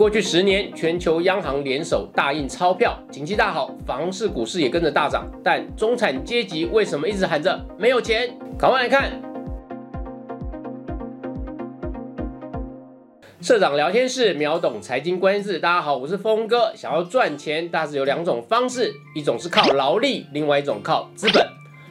过去十年，全球央行联手大印钞票，经济大好，房市、股市也跟着大涨。但中产阶级为什么一直喊着没有钱？赶快来看，社长聊天室秒懂财经关键。大家好，我是峰哥。想要赚钱，大致有两种方式，一种是靠劳力，另外一种靠资本。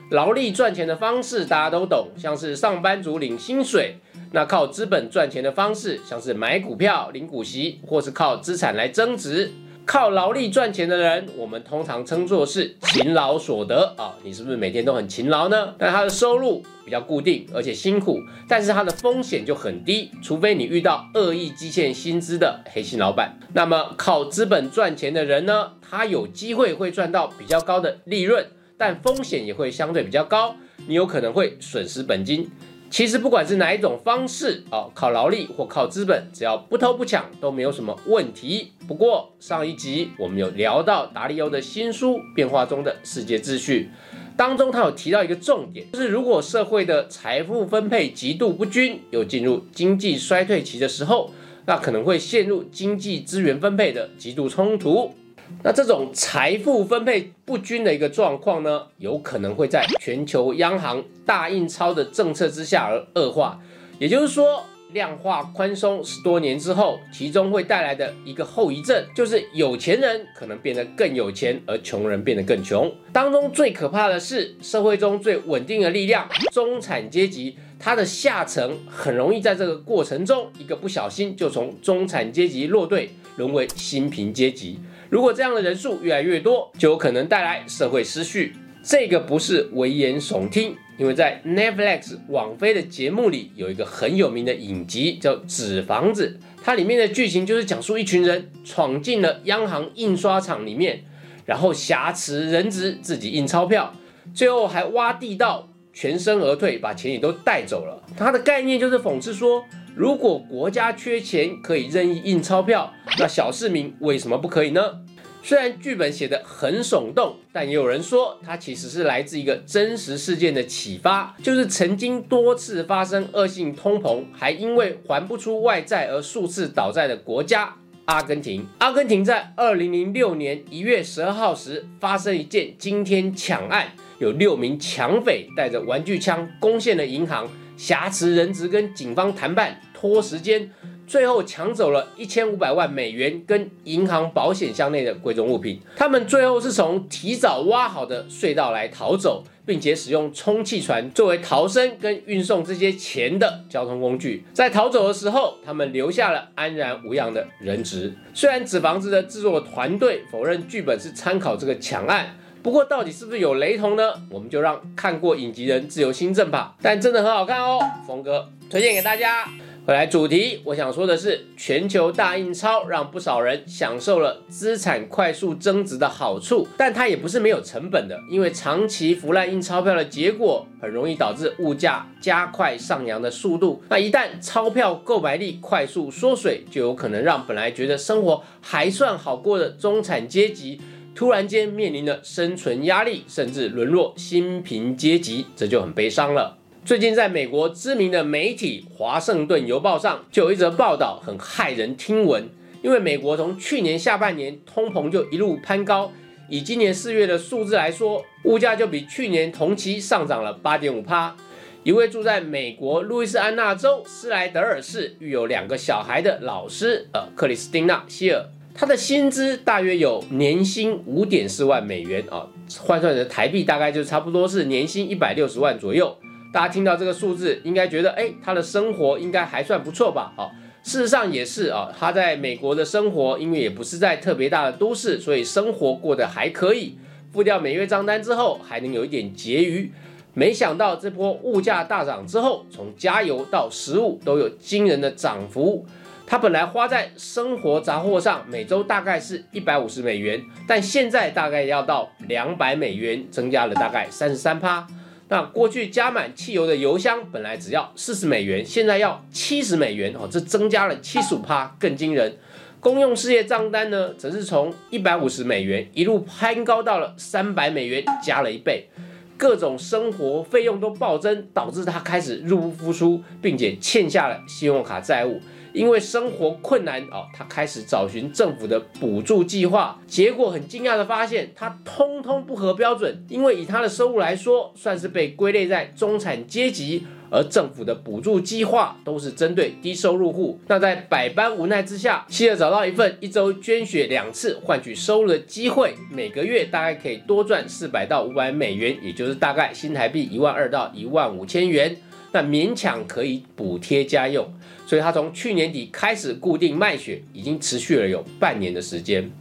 劳力赚钱的方式大家都懂，像是上班族领薪水。那靠资本赚钱的方式，像是买股票、领股息，或是靠资产来增值。靠劳力赚钱的人，我们通常称作是勤劳所得啊。你是不是每天都很勤劳呢？但他的收入比较固定，而且辛苦，但是他的风险就很低，除非你遇到恶意积欠薪资的黑心老板。那么靠资本赚钱的人呢？他有机会会赚到比较高的利润，但风险也会相对比较高，你有可能会损失本金。其实不管是哪一种方式哦，靠劳力或靠资本，只要不偷不抢都没有什么问题。不过上一集我们有聊到达利欧的新书《变化中的世界秩序》当中，他有提到一个重点，就是如果社会的财富分配极度不均，又进入经济衰退期的时候，那可能会陷入经济资源分配的极度冲突。那这种财富分配不均的一个状况呢，有可能会在全球央行大印钞的政策之下而恶化。也就是说，量化宽松十多年之后，其中会带来的一个后遗症，就是有钱人可能变得更有钱，而穷人变得更穷。当中最可怕的是，社会中最稳定的力量——中产阶级，它的下层很容易在这个过程中一个不小心就从中产阶级落队，沦为新贫阶级。如果这样的人数越来越多，就有可能带来社会失序。这个不是危言耸听，因为在 Netflix 网飞的节目里有一个很有名的影集叫《纸房子》，它里面的剧情就是讲述一群人闯进了央行印刷厂里面，然后挟持人质，自己印钞票，最后还挖地道，全身而退，把钱也都带走了。它的概念就是讽刺说。如果国家缺钱可以任意印钞票，那小市民为什么不可以呢？虽然剧本写得很耸动，但也有人说它其实是来自一个真实事件的启发，就是曾经多次发生恶性通膨，还因为还不出外债而数次倒债的国家——阿根廷。阿根廷在二零零六年一月十二号时发生一件惊天抢案，有六名抢匪带着玩具枪攻陷了银行。挟持人质跟警方谈判拖时间，最后抢走了一千五百万美元跟银行保险箱内的贵重物品。他们最后是从提早挖好的隧道来逃走，并且使用充气船作为逃生跟运送这些钱的交通工具。在逃走的时候，他们留下了安然无恙的人质。虽然纸房子的制作团队否认剧本是参考这个抢案。不过到底是不是有雷同呢？我们就让看过影集人自由新政吧。但真的很好看哦，峰哥推荐给大家。本来主题，我想说的是，全球大印钞让不少人享受了资产快速增值的好处，但它也不是没有成本的。因为长期腐烂印钞票的结果，很容易导致物价加快上扬的速度。那一旦钞票购买力快速缩水，就有可能让本来觉得生活还算好过的中产阶级。突然间面临了生存压力，甚至沦落新贫阶级，这就很悲伤了。最近在美国知名的媒体《华盛顿邮报》上就有一则报道，很骇人听闻。因为美国从去年下半年通膨就一路攀高，以今年四月的数字来说，物价就比去年同期上涨了八点五趴。一位住在美国路易斯安那州斯莱德尔市、育有两个小孩的老师，呃，克里斯汀娜·希尔。他的薪资大约有年薪五点四万美元啊，换算成台币大概就差不多是年薪一百六十万左右。大家听到这个数字，应该觉得哎，他的生活应该还算不错吧？好，事实上也是啊，他在美国的生活，因为也不是在特别大的都市，所以生活过得还可以。付掉每月账单之后，还能有一点结余。没想到这波物价大涨之后，从加油到食物都有惊人的涨幅。他本来花在生活杂货上每周大概是一百五十美元，但现在大概要到两百美元，增加了大概三十三趴。那过去加满汽油的油箱本来只要四十美元，现在要七十美元哦，这增加了七十五趴，更惊人。公用事业账单呢，则是从一百五十美元一路攀高到了三百美元，加了一倍。各种生活费用都暴增，导致他开始入不敷出，并且欠下了信用卡债务。因为生活困难哦，他开始找寻政府的补助计划，结果很惊讶的发现，他通通不合标准，因为以他的收入来说，算是被归类在中产阶级。而政府的补助计划都是针对低收入户。那在百般无奈之下，希尔找到一份一周捐血两次换取收入的机会，每个月大概可以多赚四百到五百美元，也就是大概新台币一万二到一万五千元，那勉强可以补贴家用。所以他从去年底开始固定卖血，已经持续了有半年的时间。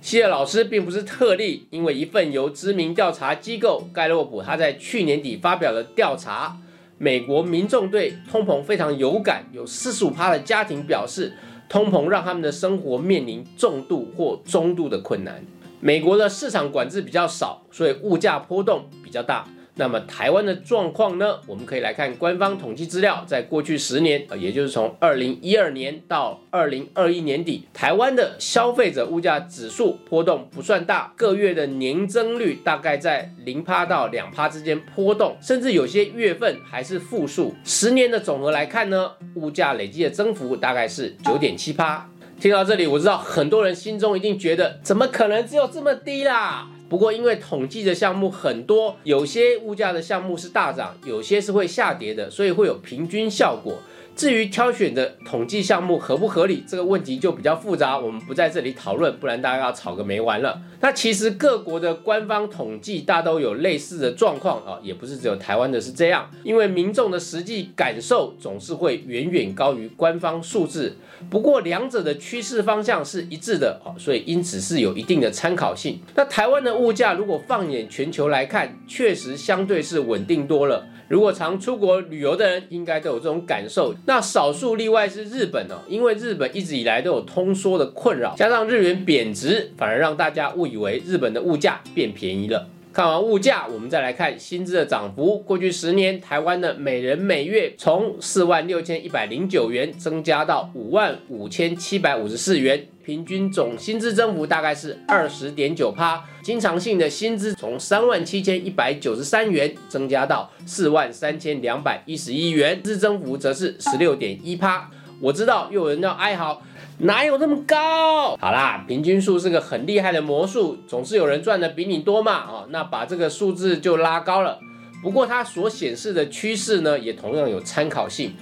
希尔老师并不是特例，因为一份由知名调查机构盖洛普他在去年底发表的调查。美国民众对通膨非常有感，有四十五趴的家庭表示，通膨让他们的生活面临重度或中度的困难。美国的市场管制比较少，所以物价波动比较大。那么台湾的状况呢？我们可以来看官方统计资料，在过去十年，也就是从二零一二年到二零二一年底，台湾的消费者物价指数波动不算大，各月的年增率大概在零趴到两趴之间波动，甚至有些月份还是负数。十年的总和来看呢，物价累计的增幅大概是九点七趴。听到这里，我知道很多人心中一定觉得，怎么可能只有这么低啦？不过，因为统计的项目很多，有些物价的项目是大涨，有些是会下跌的，所以会有平均效果。至于挑选的统计项目合不合理，这个问题就比较复杂，我们不在这里讨论，不然大家要吵个没完了。那其实各国的官方统计大都有类似的状况啊，也不是只有台湾的是这样，因为民众的实际感受总是会远远高于官方数字。不过两者的趋势方向是一致的啊，所以因此是有一定的参考性。那台湾的物价如果放眼全球来看，确实相对是稳定多了。如果常出国旅游的人，应该都有这种感受。那少数例外是日本哦，因为日本一直以来都有通缩的困扰，加上日元贬值，反而让大家误以为日本的物价变便宜了。看完物价，我们再来看薪资的涨幅。过去十年，台湾的每人每月从四万六千一百零九元增加到五万五千七百五十四元，平均总薪资增幅大概是二十点九趴。经常性的薪资从三万七千一百九十三元增加到四万三千两百一十一元，日增幅则是十六点一趴。我知道又有人要哀嚎。哪有那么高？好啦，平均数是个很厉害的魔术，总是有人赚的比你多嘛。哦，那把这个数字就拉高了。不过它所显示的趋势呢，也同样有参考性。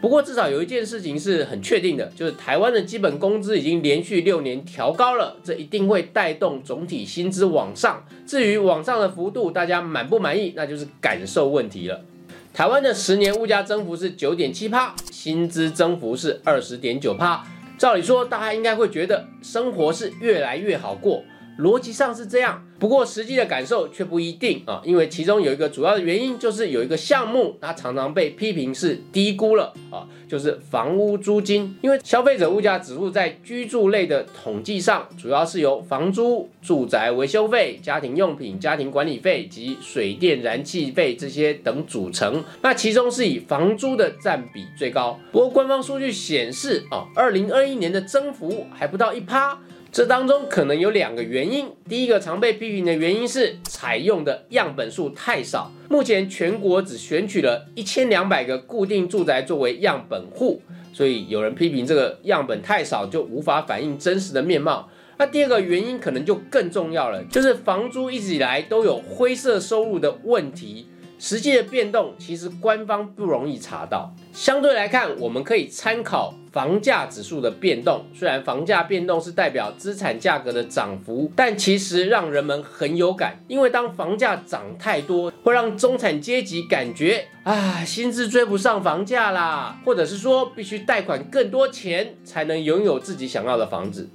不过至少有一件事情是很确定的，就是台湾的基本工资已经连续六年调高了，这一定会带动总体薪资往上。至于往上的幅度，大家满不满意，那就是感受问题了。台湾的十年物价增幅是九点七帕，薪资增幅是二十点九帕。照理说，大家应该会觉得生活是越来越好过，逻辑上是这样。不过实际的感受却不一定啊，因为其中有一个主要的原因，就是有一个项目，它常常被批评是低估了啊，就是房屋租金。因为消费者物价指数在居住类的统计上，主要是由房租、住宅维修费、家庭用品、家庭管理费及水电燃气费这些等组成。那其中是以房租的占比最高。不过官方数据显示啊，二零二一年的增幅还不到一趴。这当中可能有两个原因，第一个常被批评的原因是采用的样本数太少，目前全国只选取了一千两百个固定住宅作为样本户，所以有人批评这个样本太少，就无法反映真实的面貌。那第二个原因可能就更重要了，就是房租一直以来都有灰色收入的问题。实际的变动其实官方不容易查到。相对来看，我们可以参考房价指数的变动。虽然房价变动是代表资产价格的涨幅，但其实让人们很有感。因为当房价涨太多，会让中产阶级感觉啊，薪资追不上房价啦，或者是说必须贷款更多钱才能拥有自己想要的房子。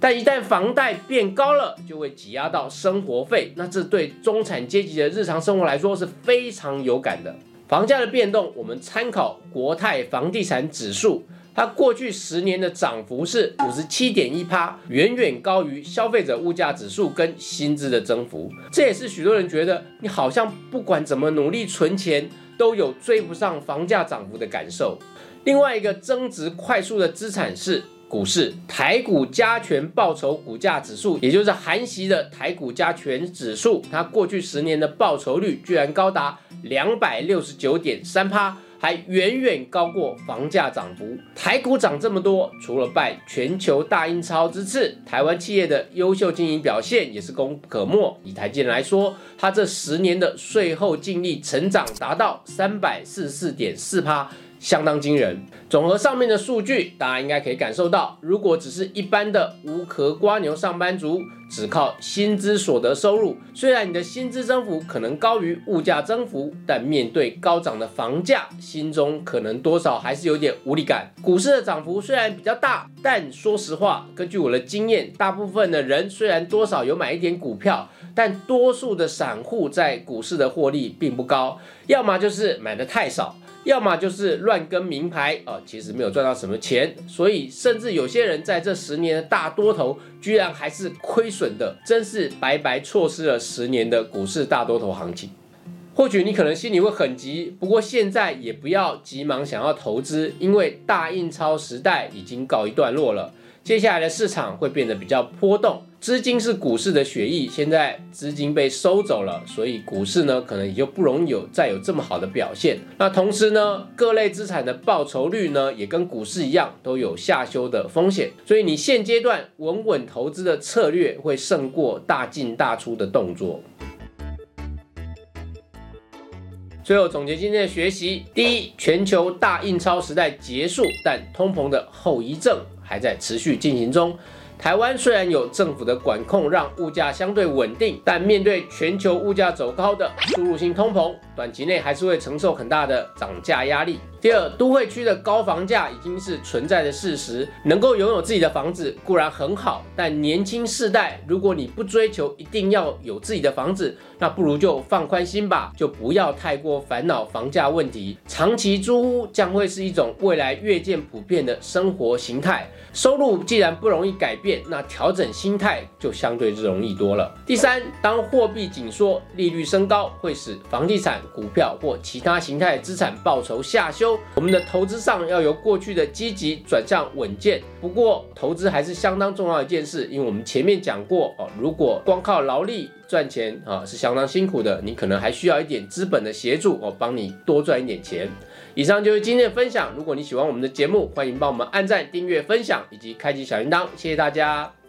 但一旦房贷变高了，就会挤压到生活费，那这对中产阶级的日常生活来说是非常有感的。房价的变动，我们参考国泰房地产指数，它过去十年的涨幅是五十七点一趴，远远高于消费者物价指数跟薪资的增幅。这也是许多人觉得你好像不管怎么努力存钱，都有追不上房价涨幅的感受。另外一个增值快速的资产是。股市台股加权报酬股价指数，也就是韩系的台股加权指数，它过去十年的报酬率居然高达两百六十九点三趴，还远远高过房价涨幅。台股涨这么多，除了拜全球大印钞之赐，台湾企业的优秀经营表现也是功不可没。以台积电来说，它这十年的税后净利成长达到三百四十四点四趴。相当惊人。总和上面的数据，大家应该可以感受到，如果只是一般的无壳瓜牛上班族，只靠薪资所得收入，虽然你的薪资增幅可能高于物价增幅，但面对高涨的房价，心中可能多少还是有点无力感。股市的涨幅虽然比较大，但说实话，根据我的经验，大部分的人虽然多少有买一点股票，但多数的散户在股市的获利并不高，要么就是买的太少。要么就是乱跟名牌啊，其实没有赚到什么钱，所以甚至有些人在这十年的大多头，居然还是亏损的，真是白白错失了十年的股市大多头行情。或许你可能心里会很急，不过现在也不要急忙想要投资，因为大印钞时代已经告一段落了。接下来的市场会变得比较波动，资金是股市的血液，现在资金被收走了，所以股市呢可能也就不容易有再有这么好的表现。那同时呢，各类资产的报酬率呢也跟股市一样都有下修的风险，所以你现阶段稳稳投资的策略会胜过大进大出的动作。最后总结今天的学习：第一，全球大印钞时代结束，但通膨的后遗症。还在持续进行中。台湾虽然有政府的管控，让物价相对稳定，但面对全球物价走高的输入性通膨，短期内还是会承受很大的涨价压力。第二，都会区的高房价已经是存在的事实，能够拥有自己的房子固然很好，但年轻世代，如果你不追求一定要有自己的房子，那不如就放宽心吧，就不要太过烦恼房价问题。长期租屋将会是一种未来越见普遍的生活形态。收入既然不容易改变，那调整心态就相对容易多了。第三，当货币紧缩、利率升高，会使房地产、股票或其他形态资产报酬下修。我们的投资上要由过去的积极转向稳健。不过，投资还是相当重要一件事，因为我们前面讲过哦，如果光靠劳力赚钱啊，是相当辛苦的。你可能还需要一点资本的协助哦，帮你多赚一点钱。以上就是今天的分享。如果你喜欢我们的节目，欢迎帮我们按赞、订阅、分享以及开启小铃铛。谢谢大家。